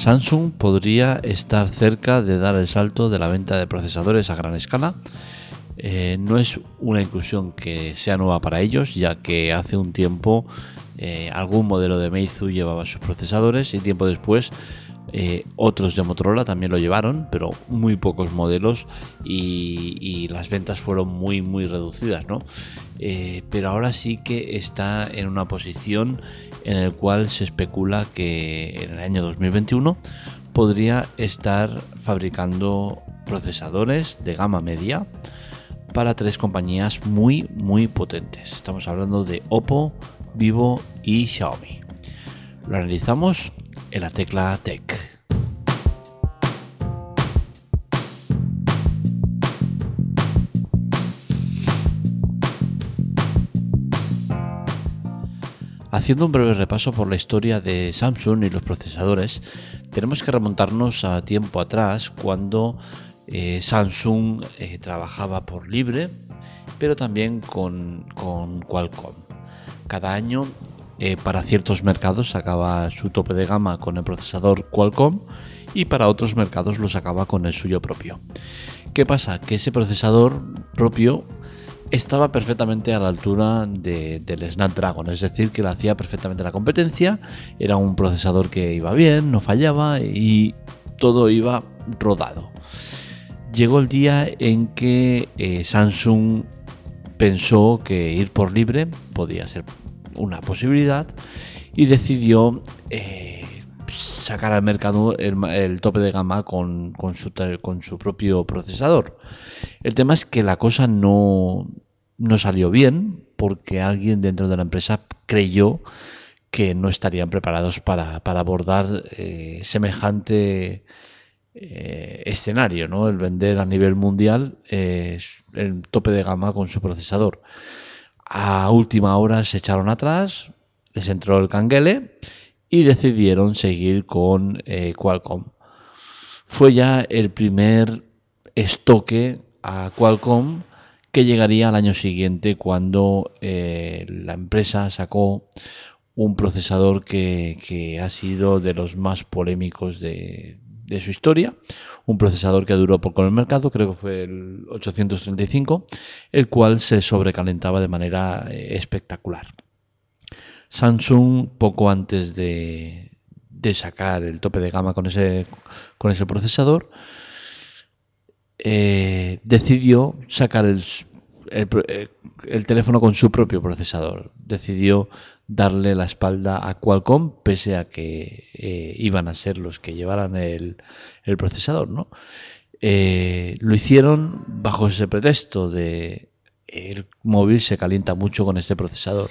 Samsung podría estar cerca de dar el salto de la venta de procesadores a gran escala. Eh, no es una inclusión que sea nueva para ellos, ya que hace un tiempo eh, algún modelo de Meizu llevaba sus procesadores y tiempo después eh, otros de Motorola también lo llevaron, pero muy pocos modelos y, las ventas fueron muy muy reducidas, ¿no? pero ahora sí que está en una posición en el cual se especula que en el año 2021 podría estar fabricando procesadores de gama media para tres compañías muy muy potentes. Estamos hablando de Oppo, Vivo y Xiaomi. Lo analizamos en la tecla Tech. Haciendo un breve repaso por la historia de Samsung y los procesadores, tenemos que remontarnos a tiempo atrás cuando eh, Samsung eh, trabajaba por libre, pero también con, Qualcomm. Cada año eh, para ciertos mercados sacaba su tope de gama con el procesador Qualcomm y para otros mercados lo sacaba con el suyo propio. ¿Qué pasa? Que ese procesador propio estaba perfectamente a la altura del Snapdragon, es decir, que le hacía perfectamente la competencia, era un procesador que iba bien, no fallaba y todo iba rodado. Llegó el día en que eh, Samsung pensó que ir por libre podía ser una posibilidad y decidió eh, sacar al mercado el, tope de gama con, su, con su propio procesador. El tema es que la cosa no, no salió bien porque alguien dentro de la empresa creyó que no estarían preparados para, abordar eh, semejante eh, escenario, ¿no? El vender a nivel mundial el tope de gama con su procesador. A última hora se echaron atrás, les entró el canguele y decidieron seguir con eh, Qualcomm. Fue ya el primer estoque a Qualcomm que llegaría al año siguiente cuando eh, la empresa sacó un procesador que, ha sido de los más polémicos de, su historia, un procesador que duró poco en el mercado, creo que fue el 835, el cual se sobrecalentaba de manera eh, espectacular. Samsung, poco antes de, sacar el tope de gama con ese, con ese procesador, eh, decidió sacar el, eh, el, teléfono con su propio procesador. Decidió darle la espalda a Qualcomm, pese a que eh, iban a ser los que llevaran el, procesador. ¿no? lo hicieron bajo ese pretexto de el móvil se calienta mucho con este procesador.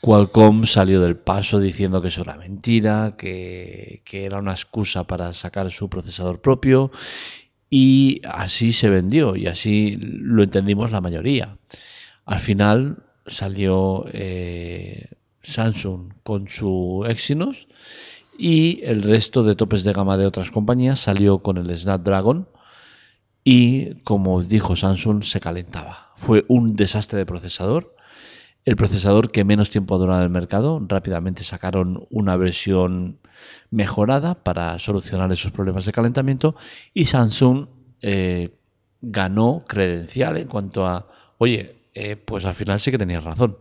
Qualcomm salió del paso diciendo que eso era mentira, que, era una excusa para sacar su procesador propio y así se vendió y así lo entendimos la mayoría. Al final salió eh, Samsung con su Exynos y el resto de topes de gama de otras compañías salió con el Snapdragon y como dijo Samsung se calentaba. Fue un desastre de procesador el procesador que menos tiempo ha durado en el mercado. Rápidamente sacaron una versión mejorada para solucionar esos problemas de calentamiento y Samsung eh, ganó credencial en cuanto a, oye, eh, pues al final sí que tenías razón.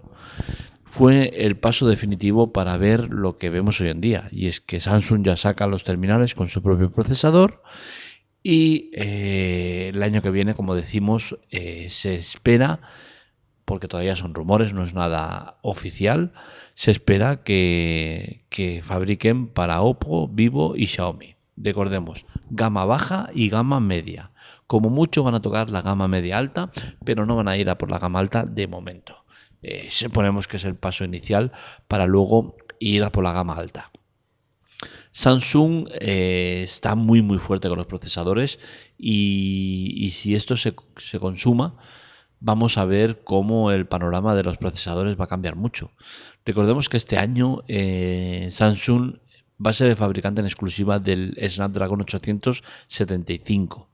Fue el paso definitivo para ver lo que vemos hoy en día y es que Samsung ya saca los terminales con su propio procesador y eh, el año que viene, como decimos, se espera porque todavía son rumores, no es nada oficial, se espera que, fabriquen para Oppo, Vivo y Xiaomi. Recordemos, gama baja y gama media. Como mucho van a tocar la gama media alta, pero no van a ir a por la gama alta de momento. Eh, suponemos que es el paso inicial para luego ir a por la gama alta. Samsung eh, está muy muy fuerte con los procesadores y, si esto se, se consuma, vamos a ver cómo el panorama de los procesadores va a cambiar mucho. Recordemos que este año eh, Samsung va a ser el fabricante en exclusiva del Snapdragon 875,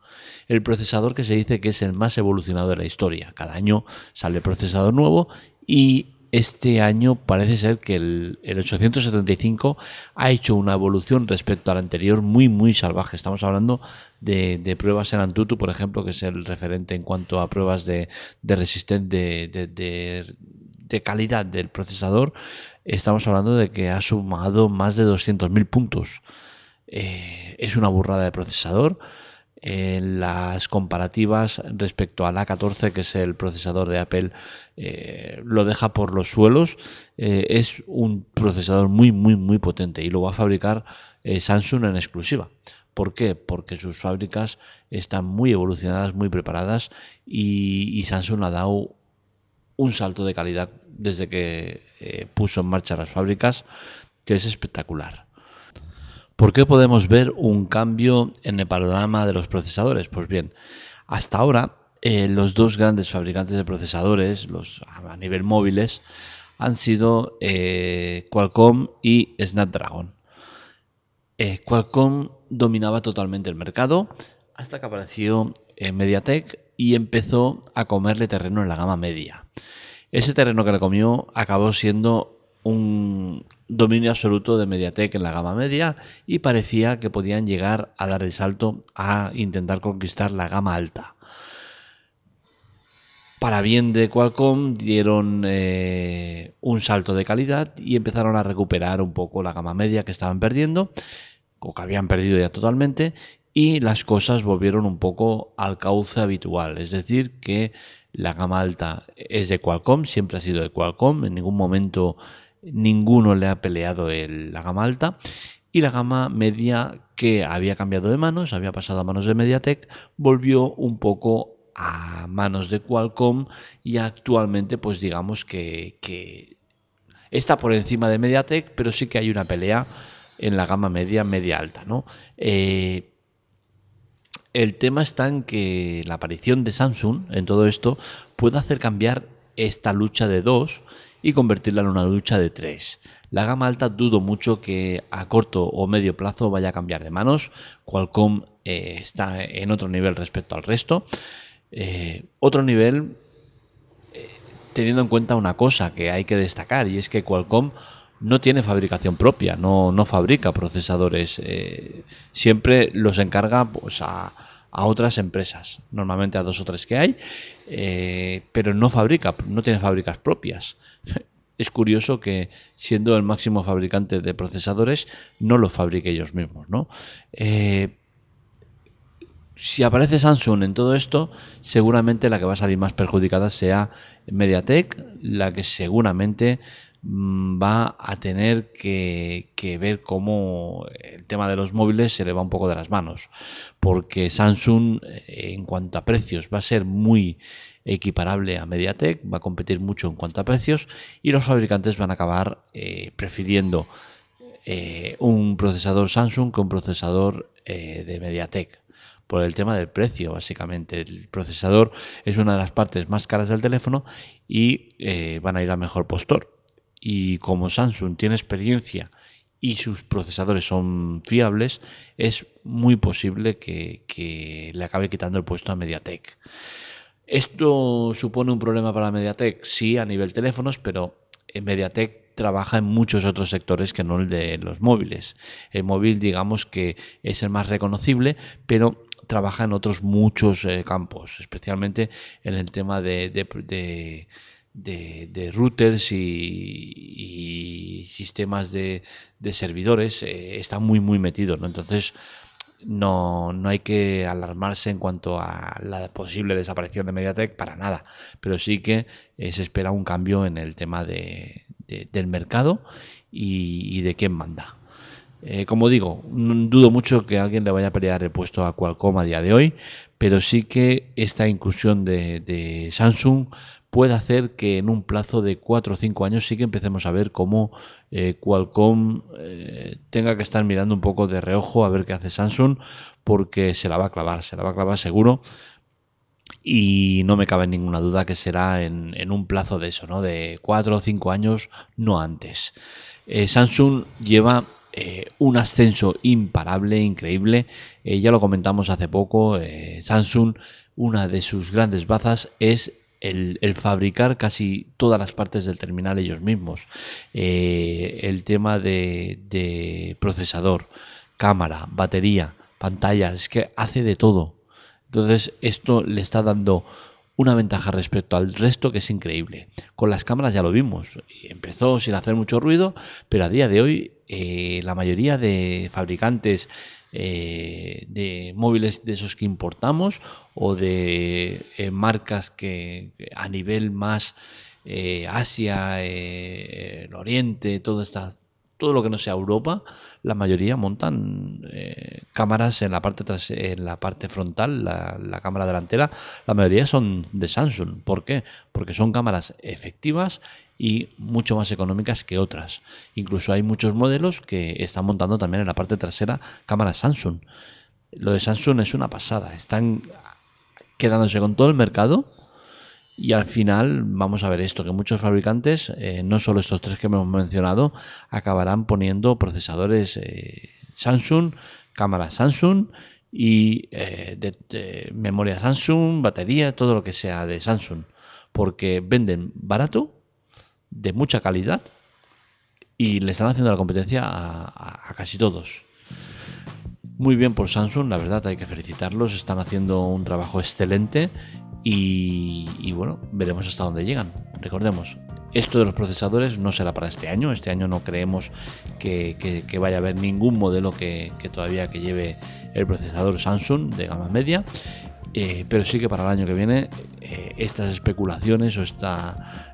el procesador que se dice que es el más evolucionado de la historia. Cada año sale procesador nuevo y este año parece ser que el, 875 ha hecho una evolución respecto al anterior muy, muy salvaje. Estamos hablando de, pruebas en Antutu, por ejemplo, que es el referente en cuanto a pruebas de, de resistencia, de, calidad del procesador. Estamos hablando de que ha sumado más de 200.000 puntos. Eh, es una burrada de procesador en las comparativas respecto al A14, que es el procesador de Apple, eh, lo deja por los suelos. Eh, es un procesador muy, muy, muy potente y lo va a fabricar eh, Samsung en exclusiva. ¿Por qué? Porque sus fábricas están muy evolucionadas, muy preparadas y, Samsung ha dado un salto de calidad desde que puso en marcha las fábricas, que es espectacular. ¿Por qué podemos ver un cambio en el panorama de los procesadores? Pues bien, hasta ahora eh, los dos grandes fabricantes de procesadores, los a nivel móviles, han sido eh, Qualcomm y Snapdragon. Eh, Qualcomm dominaba totalmente el mercado hasta que apareció MediaTek y empezó a comerle terreno en la gama media. Ese terreno que le comió acabó siendo un dominio absoluto de Mediatek en la gama media y parecía que podían llegar a dar el salto a intentar conquistar la gama alta. Para bien de Qualcomm dieron eh, un salto de calidad y empezaron a recuperar un poco la gama media que estaban perdiendo, o que habían perdido ya totalmente, y las cosas volvieron un poco al cauce habitual. Es decir, que la gama alta es de Qualcomm, siempre ha sido de Qualcomm, en ningún momento ninguno le ha peleado el, la gama alta. Y la gama media que había cambiado de manos, había pasado a manos de MediaTek, volvió un poco a manos de Qualcomm y actualmente pues digamos que, está por encima de MediaTek, pero sí que hay una pelea en la gama media, media alta. ¿no? Eh, el tema está en que la aparición de Samsung en todo esto puede hacer cambiar esta lucha de dos y convertirla en una lucha de tres. La gama alta dudo mucho que a corto o medio plazo vaya a cambiar de manos. Qualcomm eh, está en otro nivel respecto al resto. Eh, otro nivel eh, teniendo en cuenta una cosa que hay que destacar y es que Qualcomm no tiene fabricación propia, no, no fabrica procesadores. siempre los encarga pues, a, a otras empresas, normalmente a dos o tres que hay, eh, pero no fabrica, no tiene fábricas propias. Es curioso que siendo el máximo fabricante de procesadores no lo fabrique ellos mismos, ¿no? Eh, si aparece Samsung en todo esto, seguramente la que va a salir más perjudicada sea MediaTek, la que seguramente va a tener que, ver cómo el tema de los móviles se le va un poco de las manos, porque Samsung eh, en cuanto a precios va a ser muy equiparable a MediaTek, va a competir mucho en cuanto a precios y los fabricantes van a acabar eh, prefiriendo eh, un procesador Samsung que un procesador de MediaTek por el tema del precio, básicamente. El procesador es una de las partes más caras del teléfono y van a ir a mejor postor y como Samsung tiene experiencia y sus procesadores son fiables, es muy posible que, le acabe quitando el puesto a MediaTek. ¿Esto supone un problema para MediaTek? Sí, a nivel teléfonos, pero MediaTek trabaja en muchos otros sectores que no el de los móviles. El móvil, digamos que es el más reconocible, pero trabaja en otros muchos eh, campos, especialmente en el tema de, routers y, sistemas de, servidores eh, está muy muy metido ¿no? entonces no, no, hay que alarmarse en cuanto a la posible desaparición de MediaTek para nada pero sí que eh, se espera un cambio en el tema de, del mercado y, de quién manda eh, como digo, dudo mucho que alguien le vaya a pelear el puesto a Qualcomm a día de hoy, pero sí que esta inclusión de, de Samsung puede hacer que en un plazo de 4 o 5 años sí que empecemos a ver cómo eh, Qualcomm eh, tenga que estar mirando un poco de reojo a ver qué hace Samsung, porque se la va a clavar, se la va a clavar seguro. Y no me cabe ninguna duda que será en, un plazo de eso, ¿no? De 4 o 5 años, no antes. Eh, Samsung lleva un ascenso imparable, increíble. ya lo comentamos hace poco. Samsung, una de sus grandes bazas es el, fabricar casi todas las partes del terminal ellos mismos, eh, el tema de, procesador, cámara, batería, pantalla, es que hace de todo. Entonces esto le está dando una ventaja respecto al resto que es increíble. Con las cámaras ya lo vimos. Empezó sin hacer mucho ruido, pero a día de hoy eh, la mayoría de fabricantes eh, de móviles de esos que importamos o de eh, marcas que a nivel más eh, Asia, el Oriente, todo estas todo lo que no sea Europa, la mayoría montan cámaras en la parte tras, en la parte frontal, la, cámara delantera, la mayoría son de Samsung. ¿Por qué? Porque son cámaras efectivas y mucho más económicas que otras. Incluso hay muchos modelos que están montando también en la parte trasera cámaras Samsung. Lo de Samsung es una pasada. Están quedándose con todo el mercado y al final vamos a ver esto, que muchos fabricantes, eh, no solo estos tres que hemos mencionado, acabarán poniendo procesadores eh, Samsung, cámaras Samsung y eh, memoria Samsung, batería, todo lo que sea de Samsung, porque venden barato de mucha calidad y le están haciendo la competencia a, casi todos. Muy bien por Samsung, la verdad hay que felicitarlos, están haciendo un trabajo excelente y, bueno, veremos hasta dónde llegan. Recordemos, esto de los procesadores no será para este año, este año no creemos que, vaya a haber ningún modelo que, todavía que lleve el procesador Samsung de gama media eh, pero sí que para el año que viene eh, estas especulaciones o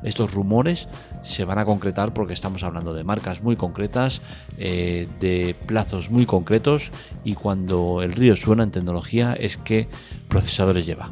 estos rumores se van a concretar porque estamos hablando de marcas muy concretas, eh, de plazos muy concretos y cuando el río suena en tecnología es que procesadores lleva.